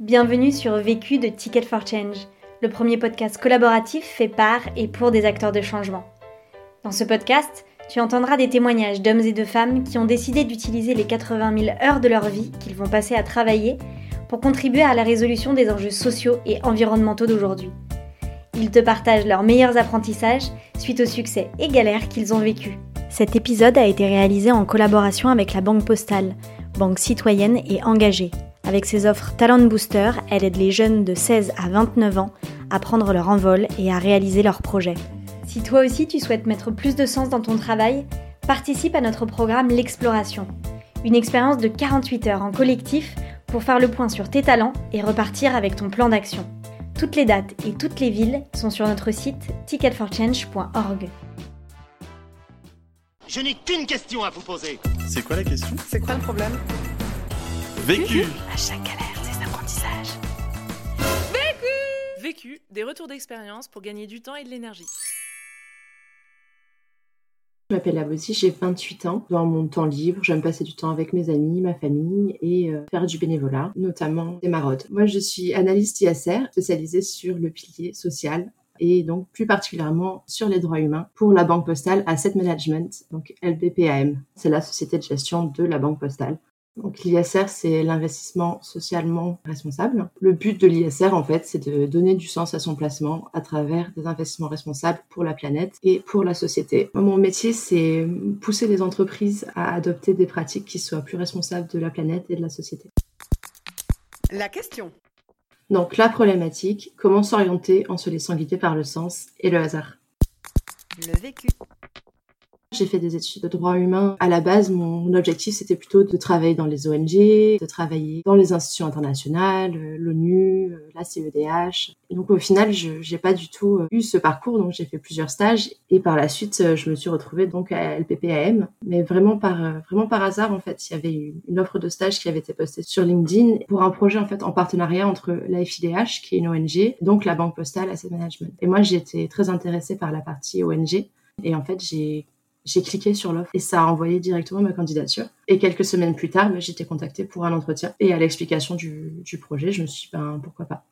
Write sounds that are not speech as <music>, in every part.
Bienvenue sur Vécu de Ticket for Change, le premier podcast collaboratif fait par et pour des acteurs de changement. Dans ce podcast, tu entendras des témoignages d'hommes et de femmes qui ont décidé d'utiliser les 80 000 heures de leur vie qu'ils vont passer à travailler pour contribuer à la résolution des enjeux sociaux et environnementaux d'aujourd'hui. Ils te partagent leurs meilleurs apprentissages suite aux succès et galères qu'ils ont vécus. Cet épisode a été réalisé en collaboration avec la Banque Postale, banque citoyenne et engagée. Avec ses offres Talent Booster, elle aide les jeunes de 16 à 29 ans à prendre leur envol et à réaliser leurs projets. Si toi aussi tu souhaites mettre plus de sens dans ton travail, participe à notre programme L'Exploration, une expérience de 48 heures en collectif pour faire le point sur tes talents et repartir avec ton plan d'action. Toutes les dates et toutes les villes sont sur notre site ticketforchange.org. Je n'ai qu'une question à vous poser. C'est quoi la question? C'est quoi le problème? Vécu À chaque galère, des apprentissages. Vécu, des retours d'expérience pour gagner du temps et de l'énergie. Je m'appelle Abosi, j'ai 28 ans. Dans mon temps libre, j'aime passer du temps avec mes amis, ma famille et euh, faire du bénévolat, notamment des maraudes. Moi, je suis analyste ISR, spécialisée sur le pilier social et donc plus particulièrement sur les droits humains pour la Banque Postale Asset Management, donc LBPAM. C'est la société de gestion de la Banque Postale. Donc l'ISR, c'est l'investissement socialement responsable. Le but de l'ISR, en fait, c'est de donner du sens à son placement à travers des investissements responsables pour la planète et pour la société. Mon métier, c'est pousser les entreprises à adopter des pratiques qui soient plus responsables de la planète et de la société. La question. Donc la problématique, comment s'orienter en se laissant guider par le sens et le hasard? Le vécu. J'ai fait des études de droit humain. À la base, mon objectif, c'était plutôt de travailler dans les ONG, de travailler dans les institutions internationales, euh, l'ONU, euh, la CEDH. Donc, au final, je n'ai pas du tout euh, eu ce parcours. Donc, j'ai fait plusieurs stages. Et par la suite, je me suis retrouvée donc à LPPAM. Mais vraiment par, vraiment par hasard, en fait. Il y avait une offre de stage qui avait été postée sur LinkedIn pour un projet, en fait, en partenariat entre la FIDH, qui est une ONG, donc la Banque Postale Asset Management. Et moi, j'étais très intéressée par la partie ONG. Et en fait, j'ai j'ai cliqué sur l'offre et ça a envoyé directement ma candidature. Et quelques semaines plus tard, ben, j'étais contactée pour un entretien. Et à l'explication du, projet, je me suis dit, ben, pourquoi pas.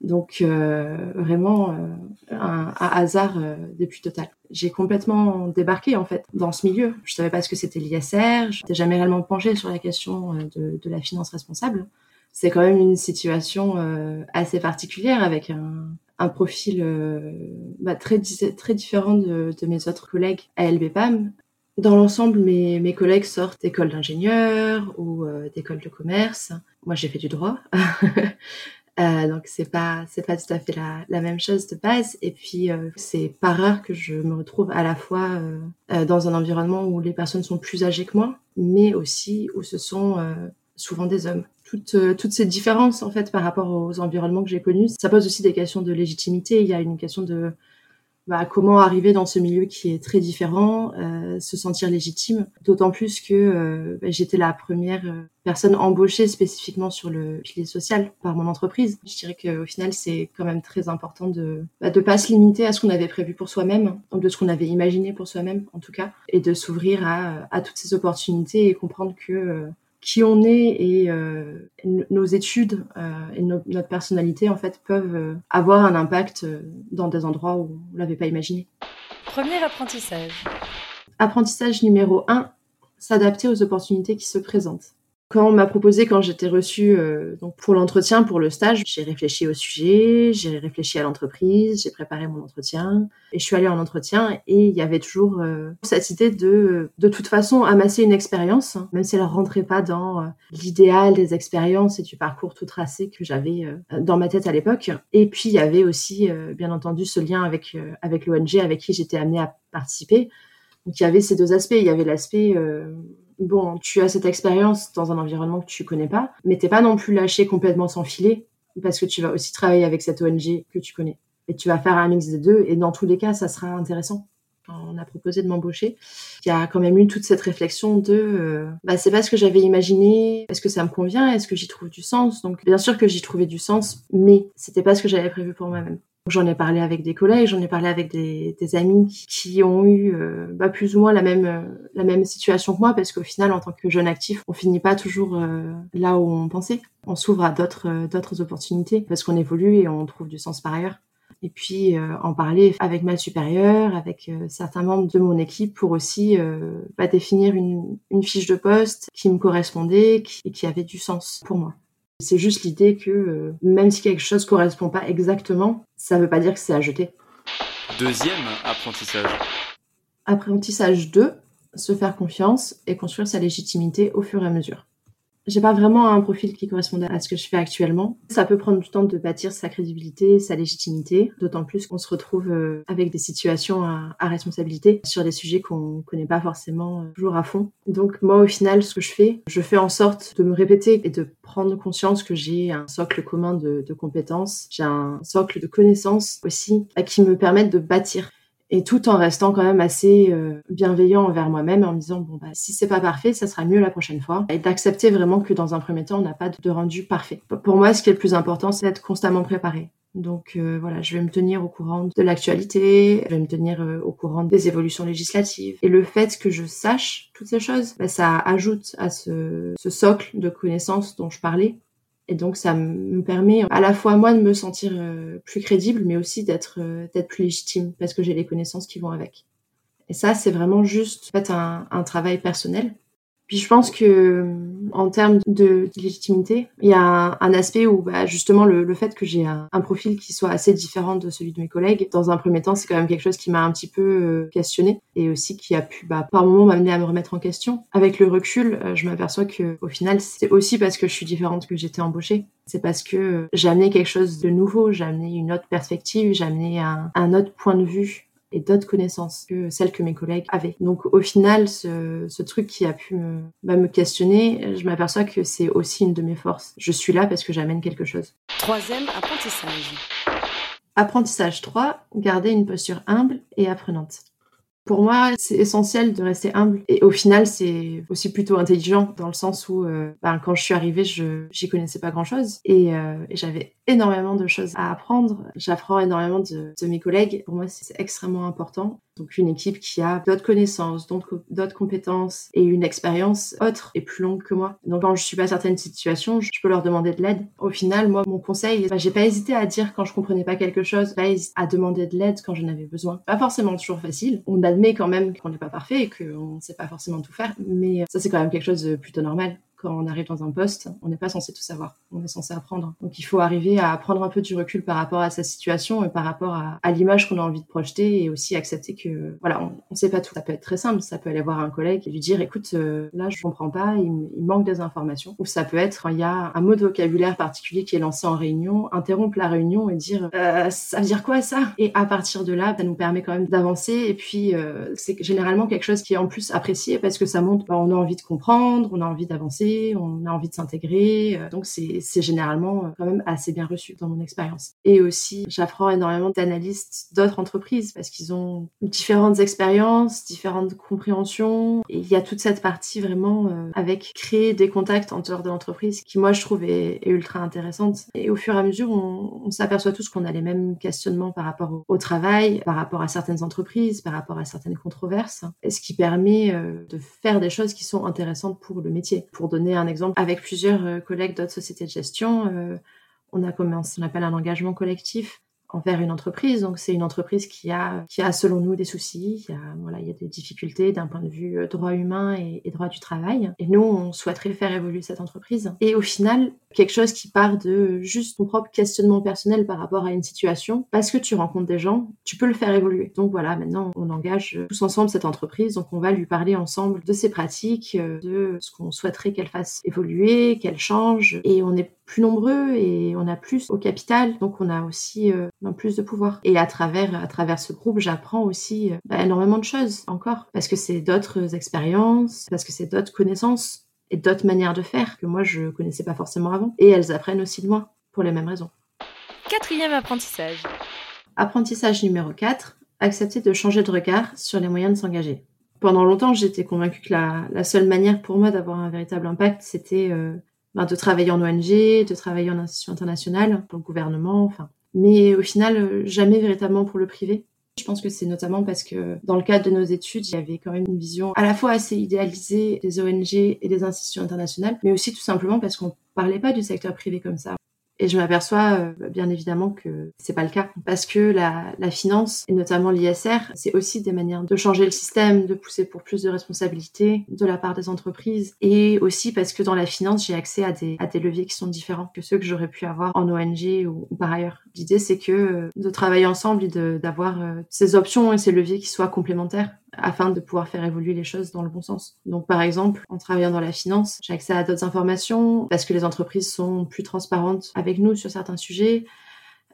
Donc euh, vraiment euh, un, hasard euh, des plus total. J'ai complètement débarqué en fait dans ce milieu. Je savais pas ce que c'était l'ISR. Je n'étais jamais réellement penchée sur la question euh, de, la finance responsable. C'est quand même une situation assez particulière avec un, un profil euh, bah, très, très différent de, de, mes autres collègues à LBPAM. Dans l'ensemble, mes, mes collègues sortent d'écoles d'ingénieurs ou euh, d'écoles de commerce. Moi, j'ai fait du droit. <laughs> euh, donc, c'est pas, c'est pas tout à fait la, la même chose de base. Et puis, c'est pas rare que je me retrouve à la fois dans un environnement où les personnes sont plus âgées que moi, mais aussi où ce sont souvent des hommes toutes, euh, toutes ces différences en fait par rapport aux environnements que j'ai connus. Ça pose aussi des questions de légitimité. Il y a une question de bah, comment arriver dans ce milieu qui est très différent, euh, se sentir légitime. D'autant plus que euh, bah, j'étais la première euh, personne embauchée spécifiquement sur le pilier social par mon entreprise. Je dirais qu'au final, c'est quand même très important de bah, de pas se limiter à ce qu'on avait prévu pour soi-même, de ce qu'on avait imaginé pour soi-même en tout cas, et de s'ouvrir à, à toutes ces opportunités et comprendre que qui on est et euh, nos études euh, et no notre personnalité en fait peuvent euh, avoir un impact dans des endroits où on l'avait pas imaginé. Premier apprentissage. Apprentissage numéro 1, s'adapter aux opportunités qui se présentent. Quand on m'a proposé, quand j'étais reçue euh, donc pour l'entretien, pour le stage, j'ai réfléchi au sujet, j'ai réfléchi à l'entreprise, j'ai préparé mon entretien et je suis allée en entretien et il y avait toujours euh, cette idée de de toute façon amasser une expérience, hein, même si elle rentrait pas dans euh, l'idéal des expériences et du parcours tout tracé que j'avais dans ma tête à l'époque. Et puis il y avait aussi bien entendu ce lien avec avec l'ONG avec qui j'étais amenée à participer. Donc il y avait ces deux aspects. Il y avait l'aspect bon, tu as cette expérience dans un environnement que tu connais pas, mais t'es pas non plus lâché complètement sans filet, parce que tu vas aussi travailler avec cette ONG que tu connais. Et tu vas faire un mix des deux, et dans tous les cas, ça sera intéressant. On a proposé de m'embaucher, il y a quand même eu toute cette réflexion de, euh, bah, c'est pas ce que j'avais imaginé, est-ce que ça me convient, est-ce que j'y trouve du sens? Donc, bien sûr que j'y trouvais du sens, mais c'était pas ce que j'avais prévu pour moi-même. J'en ai parlé avec des collègues, j'en ai parlé avec des, amis qui, qui ont eu euh, bah, plus ou moins la même euh, la même situation que moi, parce qu'au final, en tant que jeune actif, on finit pas toujours euh, là où on pensait. On s'ouvre à d'autres d'autres opportunités parce qu'on évolue et on trouve du sens par ailleurs. Et puis en parler avec ma supérieure, avec certains membres de mon équipe pour aussi bah, définir une, une fiche de poste qui me correspondait qui, et qui avait du sens pour moi. C'est juste l'idée que euh, même si quelque chose correspond pas exactement, ça veut pas dire que c'est à jeter. Deuxième apprentissage. Apprentissage 2, se faire confiance et construire sa légitimité au fur et à mesure j'ai pas vraiment un profil qui corresponde à ce que je fais actuellement. Ça peut prendre du temps de bâtir sa crédibilité, sa légitimité, d'autant plus qu'on se retrouve euh, avec des situations à, responsabilité sur des sujets qu'on connaît pas forcément euh, toujours à fond. Donc moi au final ce que je fais, je fais en sorte de me répéter et de prendre conscience que j'ai un socle commun de, de compétences, j'ai un socle de connaissances aussi qui me permettent de bâtir et tout en restant quand même assez euh, bienveillant envers moi-même en me disant bon bah si c'est pas parfait ça sera mieux la prochaine fois. Et d'accepter vraiment que dans un premier temps on n'a pas de rendu parfait. Pour moi ce qui est le plus important c'est d'être constamment préparé. Donc euh, voilà, je vais me tenir au courant de l'actualité, je vais me tenir euh, au courant des évolutions législatives. Et le fait que je sache toutes ces choses, bah, ça ajoute à ce, ce socle de connaissances dont je parlais et donc ça me permet à la fois moi de me sentir euh, plus crédible, mais aussi d'être euh, d'être plus légitime parce que j'ai les connaissances qui vont avec. Et ça, c'est vraiment juste en fait un, un travail personnel puis je pense que en termes de légitimité, il y a un, aspect où bah, justement le, fait que j'ai un, profil qui soit assez différent de celui de mes collègues, dans un premier temps, c'est quand même quelque chose qui m'a un petit peu euh, questionné et aussi qui a pu bah, par moments m'amener à me remettre en question. Avec le recul, euh, je m'aperçois que au final, c'est aussi parce que je suis différente que j'étais embauchée. C'est parce que j'ai amené quelque chose de nouveau, j'ai amené une autre perspective, j'ai amené un, un autre point de vue et d'autres connaissances que celles que mes collègues avaient. Donc au final, ce, ce truc qui a pu me, bah, me questionner, je m'aperçois que c'est aussi une de mes forces. Je suis là parce que j'amène quelque chose. Troisième apprentissage. Apprentissage 3, garder une posture humble et apprenante. Pour moi, c'est essentiel de rester humble. Et au final, c'est aussi plutôt intelligent dans le sens où, euh, ben, quand je suis arrivée, je j'y connaissais pas grand-chose et, euh, j'avais énormément de choses à apprendre. J'apprends énormément de, de mes collègues. Pour moi, c'est extrêmement important. Donc une équipe qui a d'autres connaissances, d'autres compétences et une expérience autre et plus longue que moi. Donc quand je suis pas certaines situations, je peux leur demander de l'aide. Au final, moi, mon conseil, bah, j'ai pas hésité à dire quand je comprenais pas quelque chose, pas à demander de l'aide quand j'en avais besoin. Pas forcément toujours facile. On admet quand même qu'on n'est pas parfait et qu'on sait pas forcément tout faire, mais ça c'est quand même quelque chose de plutôt normal quand on arrive dans un poste, on n'est pas censé tout savoir, on est censé apprendre. Donc il faut arriver à prendre un peu du recul par rapport à sa situation et par rapport à, l'image qu'on a envie de projeter et aussi accepter que voilà, on, ne sait pas tout. Ça peut être très simple, ça peut aller voir un collègue et lui dire écoute, euh, là je comprends pas, il, il, manque des informations. Ou ça peut être il y a un mot de vocabulaire particulier qui est lancé en réunion, interrompre la réunion et dire euh, ça veut dire quoi ça? Et à partir de là, ça nous permet quand même d'avancer et puis euh, c'est généralement quelque chose qui est en plus apprécié parce que ça montre bah, on a envie de comprendre, on a envie d'avancer on a envie de s'intégrer. Euh, donc c'est généralement euh, quand même assez bien reçu dans mon expérience. Et aussi, j'apprends énormément d'analystes d'autres entreprises parce qu'ils ont différentes expériences, différentes compréhensions. Et il y a toute cette partie vraiment euh, avec créer des contacts en dehors de l'entreprise qui moi je trouve est, ultra intéressante. Et au fur et à mesure, on, s'aperçoit tous qu'on a les mêmes questionnements par rapport au, au, travail, par rapport à certaines entreprises, par rapport à certaines controverses. Et ce qui permet de faire des choses qui sont intéressantes pour le métier, pour donner un exemple, avec plusieurs euh, collègues d'autres sociétés de gestion, euh, on a commencé ce appelle un engagement collectif envers une entreprise. Donc c'est une entreprise qui a, qui a selon nous des soucis, il y a, voilà, il y a des difficultés d'un point de vue euh, droit humain et, et, droit du travail. Et nous, on souhaiterait faire évoluer cette entreprise. Et au final, quelque chose qui part de juste ton propre questionnement personnel par rapport à une situation, parce que tu rencontres des gens, tu peux le faire évoluer. Donc voilà, maintenant on engage tous ensemble cette entreprise, donc on va lui parler ensemble de ses pratiques, euh, de ce qu'on souhaiterait qu'elle fasse évoluer, qu'elle change, et on est plus nombreux et on a plus au capital, donc on a aussi euh, plus de pouvoir. Et à travers, à travers ce groupe, j'apprends aussi euh, bah, énormément de choses encore, parce que c'est d'autres expériences, parce que c'est d'autres connaissances et d'autres manières de faire que moi je connaissais pas forcément avant. Et elles apprennent aussi de moi, pour les mêmes raisons. Quatrième apprentissage. Apprentissage numéro 4, accepter de changer de regard sur les moyens de s'engager. Pendant longtemps, j'étais convaincue que la, la, seule manière pour moi d'avoir un véritable impact, c'était euh, ben, de travailler en ONG, de travailler en institution internationale, pour le gouvernement, enfin mais au final, jamais véritablement pour le privé. Je pense que c'est notamment parce que dans le cadre de nos études, il y avait quand même une vision à la fois assez idéalisée des ONG et des institutions internationales, mais aussi tout simplement parce qu'on parlait pas du secteur privé comme ça. Et je m'aperçois euh, bien évidemment que c'est pas le cas. Parce que la, la finance et notamment l'ISR, c'est aussi des manières de changer le système, de pousser pour plus de responsabilités de la part des entreprises. Et aussi parce que dans la finance, j'ai accès à des, à des leviers qui sont différents que ceux que j'aurais pu avoir en ONG ou, par ailleurs. L'idée, c'est que euh, de travailler ensemble et d'avoir euh, ces options et ces leviers qui soient complémentaires afin de pouvoir faire évoluer les choses dans le bon sens. Donc par exemple, en travaillant dans la finance, j'ai accès à d'autres informations parce que les entreprises sont plus transparentes avec nous sur certains sujets.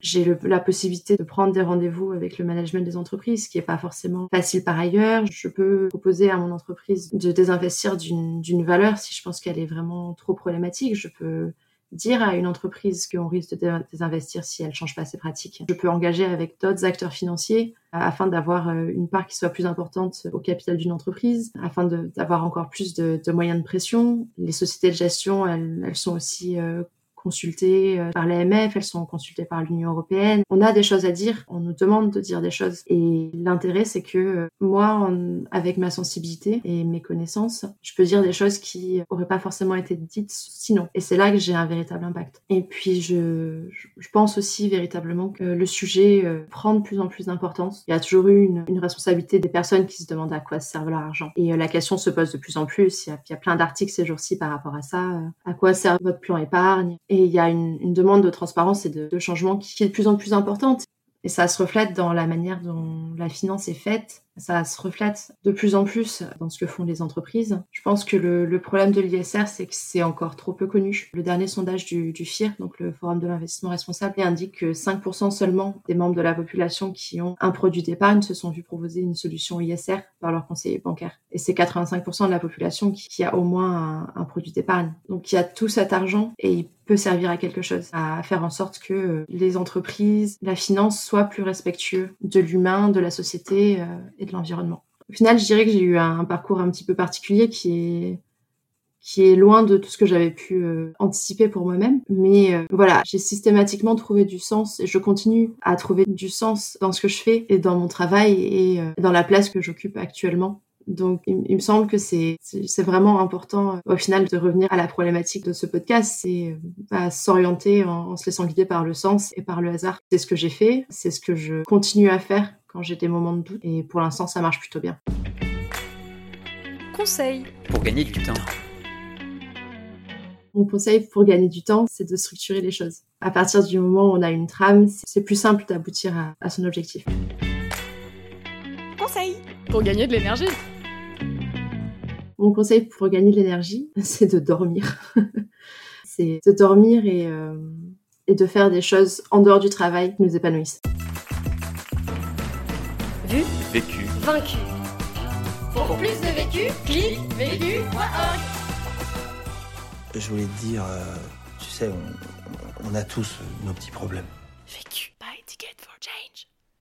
J'ai la possibilité de prendre des rendez-vous avec le management des entreprises, ce qui n'est pas forcément facile par ailleurs. Je peux proposer à mon entreprise de désinvestir d'une valeur si je pense qu'elle est vraiment trop problématique. Je peux dire à une entreprise qu'on risque de désinvestir si elle change pas ses pratiques. Je peux engager avec d'autres acteurs financiers euh, afin d'avoir euh, une part qui soit plus importante au capital d'une entreprise, afin d'avoir encore plus de, de, moyens de pression. Les sociétés de gestion, elles, elles sont aussi euh, consultées euh, par l'AMF, elles sont consultées par l'Union européenne. On a des choses à dire, on nous demande de dire des choses. Et l'intérêt, c'est que euh, moi, avec ma sensibilité et mes connaissances, je peux dire des choses qui auraient pas forcément été dites sinon. Et c'est là que j'ai un véritable impact. Et puis, je, je pense aussi véritablement que le sujet euh, prend de plus en plus d'importance. Il y a toujours eu une, une, responsabilité des personnes qui se demandent à quoi sert leur argent. Et la question se pose de plus en plus. Il y a, il y a plein d'articles ces jours-ci par rapport à ça. À quoi sert votre plan épargne et il y a une, demande de transparence et de, changement qui, est de plus en plus importante. Et ça se reflète dans la manière dont la finance est faite ça se reflète de plus en plus dans ce que font les entreprises. Je pense que le, problème de l'ISR, c'est que c'est encore trop peu connu. Le dernier sondage du, FIR, donc le Forum de l'investissement responsable, indique que 5% seulement des membres de la population qui ont un produit d'épargne se sont vus proposer une solution ISR par leur conseiller bancaire. Et c'est 85% de la population qui, a au moins un, un produit d'épargne. Donc il y a tout cet argent et il peut servir à quelque chose, à faire en sorte que les entreprises, la finance soient plus respectueux de l'humain, de la société euh, et de l'environnement. Au final, je dirais que j'ai eu un, parcours un petit peu particulier qui est qui est loin de tout ce que j'avais pu euh, anticiper pour moi-même. Mais euh, voilà, j'ai systématiquement trouvé du sens et je continue à trouver du sens dans ce que je fais et dans mon travail et euh, dans la place que j'occupe actuellement. Donc, il, il, me semble que c'est c'est vraiment important au final de revenir à la problématique de ce podcast, c'est bah, s'orienter en, en se laissant guider par le sens et par le hasard. C'est ce que j'ai fait, c'est ce que je continue à faire quand j'ai des moments de doute. Et pour l'instant, ça marche plutôt bien. Conseil pour gagner du temps. Mon conseil pour gagner du temps, c'est de structurer les choses. À partir du moment où on a une trame, c'est plus simple d'aboutir à, à, son objectif. Conseil pour gagner de l'énergie. Mon conseil pour gagner de l'énergie, <laughs> c'est de dormir. <laughs> c'est de dormir et, euh, et de faire des choses en dehors du travail qui nous épanouissent. Vu, vécu, vaincu. Pour plus de vécu, clique vécu.org. Je voulais te dire, euh, tu sais, on, on a tous nos petits problèmes. Vécu.